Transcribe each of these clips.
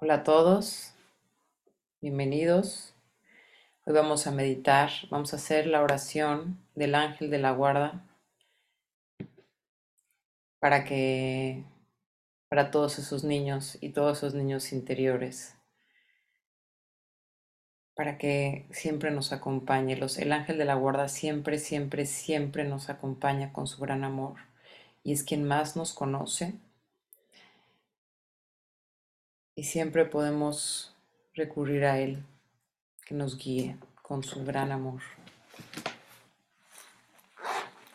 Hola a todos, bienvenidos. Hoy vamos a meditar, vamos a hacer la oración del ángel de la guarda para que para todos esos niños y todos esos niños interiores, para que siempre nos acompañe. Los, el ángel de la guarda siempre, siempre, siempre nos acompaña con su gran amor y es quien más nos conoce y siempre podemos recurrir a Él, que nos guíe con su gran amor.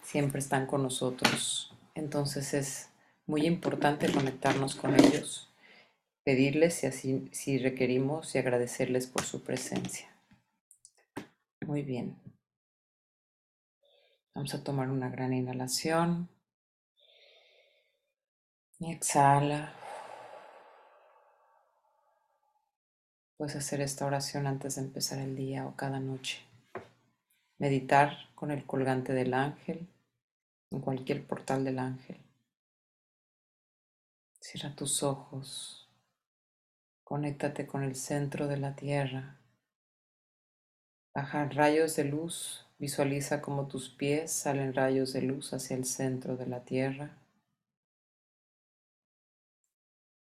Siempre están con nosotros. Entonces es muy importante conectarnos con ellos, pedirles si así si requerimos y agradecerles por su presencia. Muy bien. Vamos a tomar una gran inhalación. Y exhala. Puedes hacer esta oración antes de empezar el día o cada noche. Meditar con el colgante del ángel, en cualquier portal del ángel. Cierra tus ojos. Conéctate con el centro de la tierra. Bajan rayos de luz. Visualiza como tus pies salen rayos de luz hacia el centro de la tierra.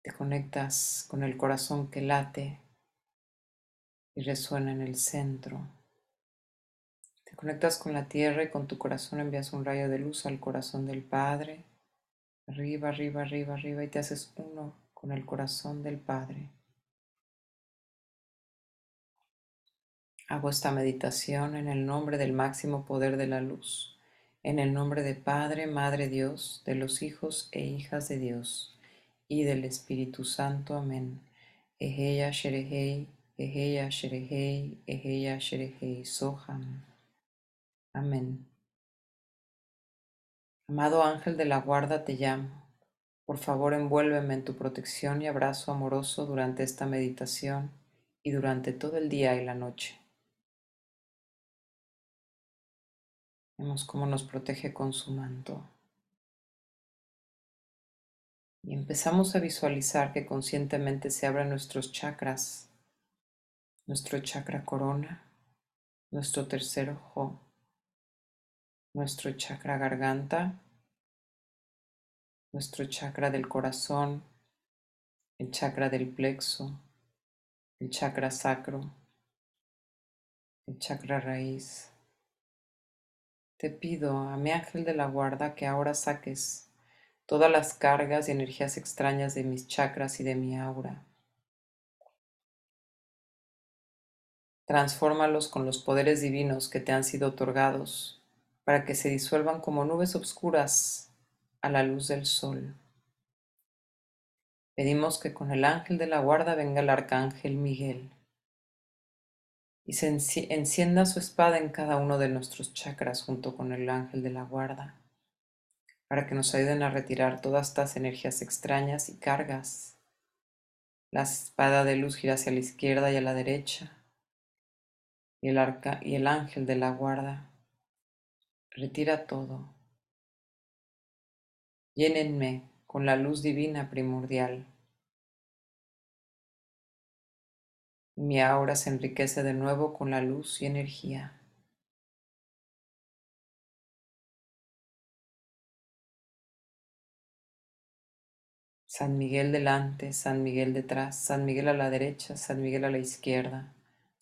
Te conectas con el corazón que late y resuena en el centro. Te conectas con la tierra y con tu corazón envías un rayo de luz al corazón del Padre. Arriba, arriba, arriba, arriba y te haces uno con el corazón del Padre. Hago esta meditación en el nombre del máximo poder de la luz, en el nombre de Padre, Madre Dios, de los hijos e hijas de Dios y del Espíritu Santo. Amén. Eheya Sherehei Eheya Sherehei, Eheya Sherehei Soham. Amén. Amado ángel de la guarda, te llamo. Por favor, envuélveme en tu protección y abrazo amoroso durante esta meditación y durante todo el día y la noche. Vemos cómo nos protege con su manto. Y empezamos a visualizar que conscientemente se abren nuestros chakras nuestro chakra corona, nuestro tercer ojo, nuestro chakra garganta, nuestro chakra del corazón, el chakra del plexo, el chakra sacro, el chakra raíz. Te pido a mi ángel de la guarda que ahora saques todas las cargas y energías extrañas de mis chakras y de mi aura Transfórmalos con los poderes divinos que te han sido otorgados para que se disuelvan como nubes obscuras a la luz del sol. Pedimos que con el ángel de la guarda venga el arcángel Miguel y encienda su espada en cada uno de nuestros chakras junto con el ángel de la guarda, para que nos ayuden a retirar todas estas energías extrañas y cargas. La espada de luz gira hacia la izquierda y a la derecha, y el, arca, y el ángel de la guarda. Retira todo. Llénenme con la luz divina primordial. Mi aura se enriquece de nuevo con la luz y energía. San Miguel delante, San Miguel detrás, San Miguel a la derecha, San Miguel a la izquierda.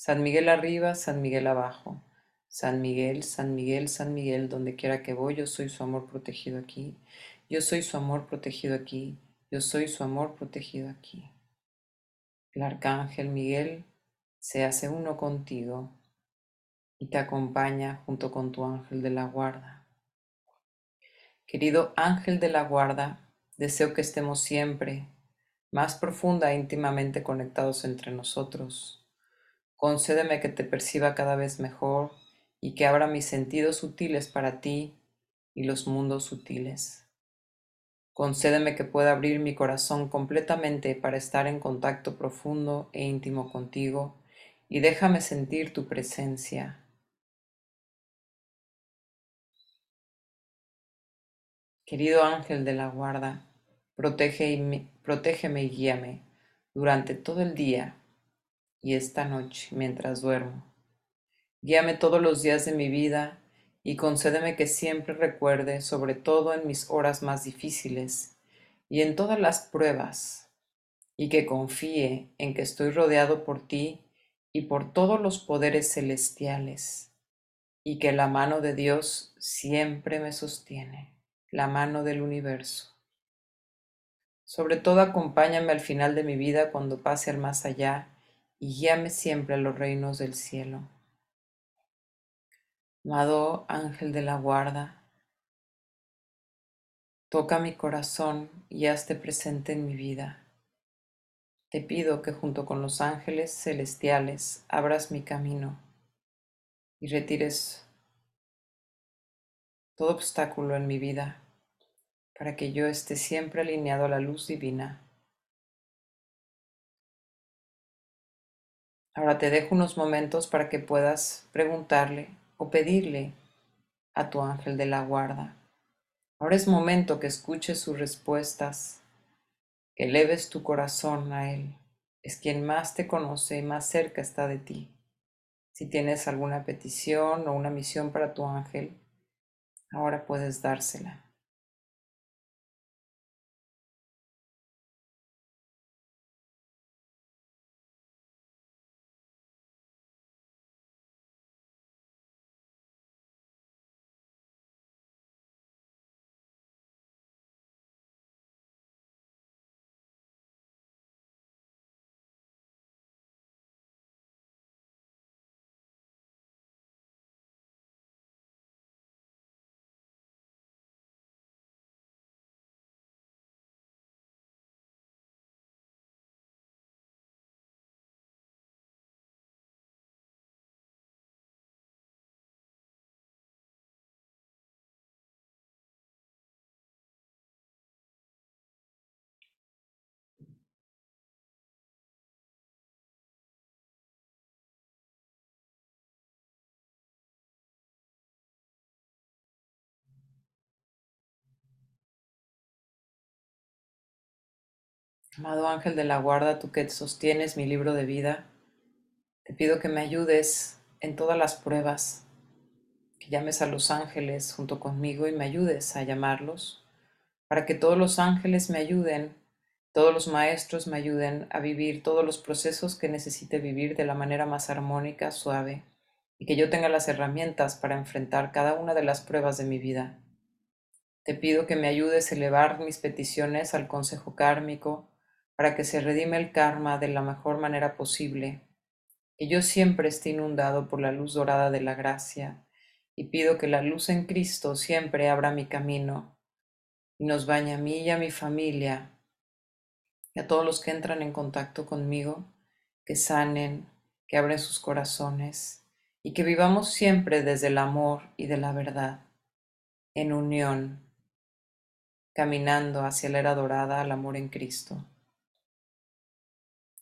San Miguel arriba, San Miguel abajo. San Miguel, San Miguel, San Miguel, donde quiera que voy, yo soy su amor protegido aquí. Yo soy su amor protegido aquí. Yo soy su amor protegido aquí. El arcángel Miguel se hace uno contigo y te acompaña junto con tu ángel de la guarda. Querido ángel de la guarda, deseo que estemos siempre más profunda e íntimamente conectados entre nosotros Concédeme que te perciba cada vez mejor y que abra mis sentidos sutiles para ti y los mundos sutiles. Concédeme que pueda abrir mi corazón completamente para estar en contacto profundo e íntimo contigo y déjame sentir tu presencia. Querido ángel de la guarda, protege y, protégeme y guíame durante todo el día y esta noche mientras duermo. Guíame todos los días de mi vida y concédeme que siempre recuerde, sobre todo en mis horas más difíciles y en todas las pruebas, y que confíe en que estoy rodeado por ti y por todos los poderes celestiales, y que la mano de Dios siempre me sostiene, la mano del universo. Sobre todo acompáñame al final de mi vida cuando pase al más allá y guíame siempre a los reinos del cielo. Amado ángel de la guarda, toca mi corazón y hazte presente en mi vida. Te pido que junto con los ángeles celestiales abras mi camino y retires todo obstáculo en mi vida para que yo esté siempre alineado a la luz divina. Ahora te dejo unos momentos para que puedas preguntarle o pedirle a tu ángel de la guarda. Ahora es momento que escuches sus respuestas, que eleves tu corazón a Él. Es quien más te conoce y más cerca está de ti. Si tienes alguna petición o una misión para tu ángel, ahora puedes dársela. Amado ángel de la guarda, tú que sostienes mi libro de vida, te pido que me ayudes en todas las pruebas, que llames a los ángeles junto conmigo y me ayudes a llamarlos, para que todos los ángeles me ayuden, todos los maestros me ayuden a vivir todos los procesos que necesite vivir de la manera más armónica, suave, y que yo tenga las herramientas para enfrentar cada una de las pruebas de mi vida. Te pido que me ayudes a elevar mis peticiones al consejo kármico, para que se redime el karma de la mejor manera posible, que yo siempre esté inundado por la luz dorada de la gracia, y pido que la luz en Cristo siempre abra mi camino y nos bañe a mí y a mi familia y a todos los que entran en contacto conmigo, que sanen, que abren sus corazones y que vivamos siempre desde el amor y de la verdad, en unión, caminando hacia la era dorada al amor en Cristo.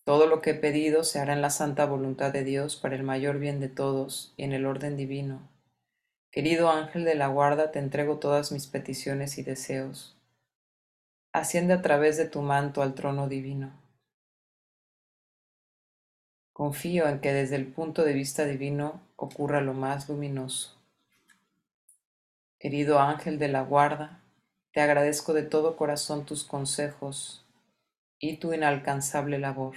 Todo lo que he pedido se hará en la santa voluntad de Dios para el mayor bien de todos y en el orden divino. Querido ángel de la guarda, te entrego todas mis peticiones y deseos. Asciende a través de tu manto al trono divino. Confío en que desde el punto de vista divino ocurra lo más luminoso. Querido ángel de la guarda, te agradezco de todo corazón tus consejos y tu inalcanzable labor.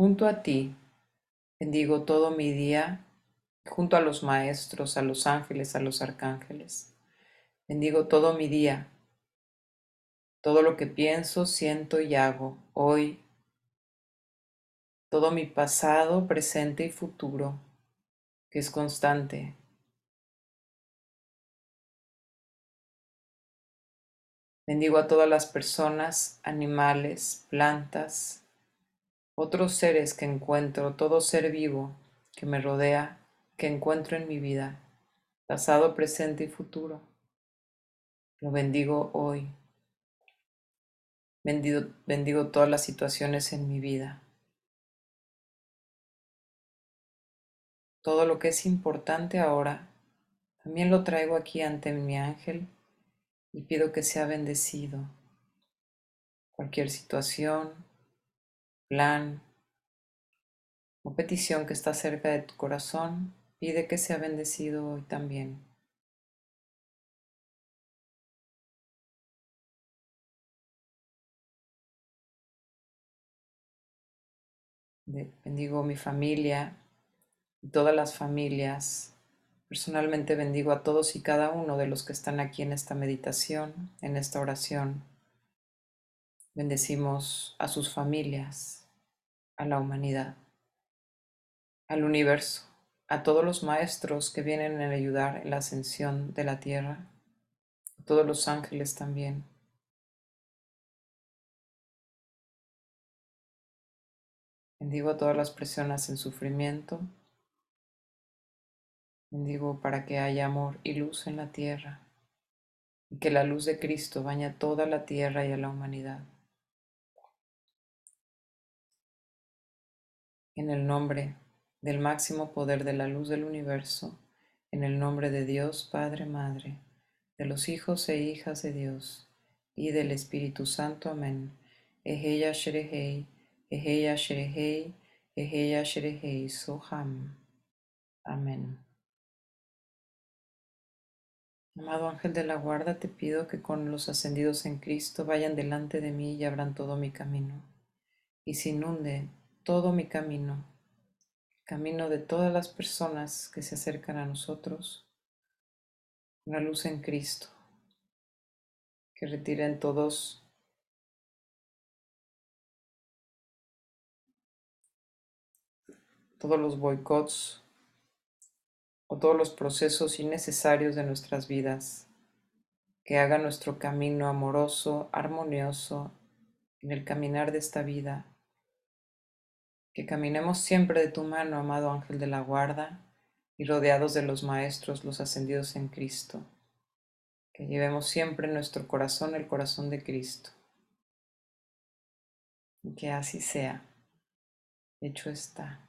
Junto a ti bendigo todo mi día, junto a los maestros, a los ángeles, a los arcángeles. Bendigo todo mi día, todo lo que pienso, siento y hago hoy, todo mi pasado, presente y futuro, que es constante. Bendigo a todas las personas, animales, plantas, otros seres que encuentro, todo ser vivo que me rodea, que encuentro en mi vida, pasado, presente y futuro. Lo bendigo hoy. Bendigo, bendigo todas las situaciones en mi vida. Todo lo que es importante ahora, también lo traigo aquí ante mi ángel y pido que sea bendecido. Cualquier situación, plan o petición que está cerca de tu corazón, pide que sea bendecido hoy también. Bendigo mi familia y todas las familias. Personalmente bendigo a todos y cada uno de los que están aquí en esta meditación, en esta oración. Bendecimos a sus familias, a la humanidad, al universo, a todos los maestros que vienen a ayudar en la ascensión de la tierra, a todos los ángeles también. Bendigo a todas las personas en sufrimiento. Bendigo para que haya amor y luz en la tierra y que la luz de Cristo baña toda la tierra y a la humanidad. En el nombre del máximo poder de la luz del universo, en el nombre de Dios Padre, Madre, de los hijos e hijas de Dios y del Espíritu Santo. Amén. Eheya Sherehei. Eheya Sherehei, Eheya Sherehei Soham. Amén. Amado ángel de la guarda, te pido que con los ascendidos en Cristo vayan delante de mí y abran todo mi camino, y se inunde todo mi camino, el camino de todas las personas que se acercan a nosotros, la luz en Cristo, que retiren todos todos los boicots o todos los procesos innecesarios de nuestras vidas, que haga nuestro camino amoroso, armonioso en el caminar de esta vida, que caminemos siempre de tu mano, amado ángel de la guarda, y rodeados de los maestros, los ascendidos en Cristo, que llevemos siempre en nuestro corazón el corazón de Cristo. Y que así sea. Hecho está.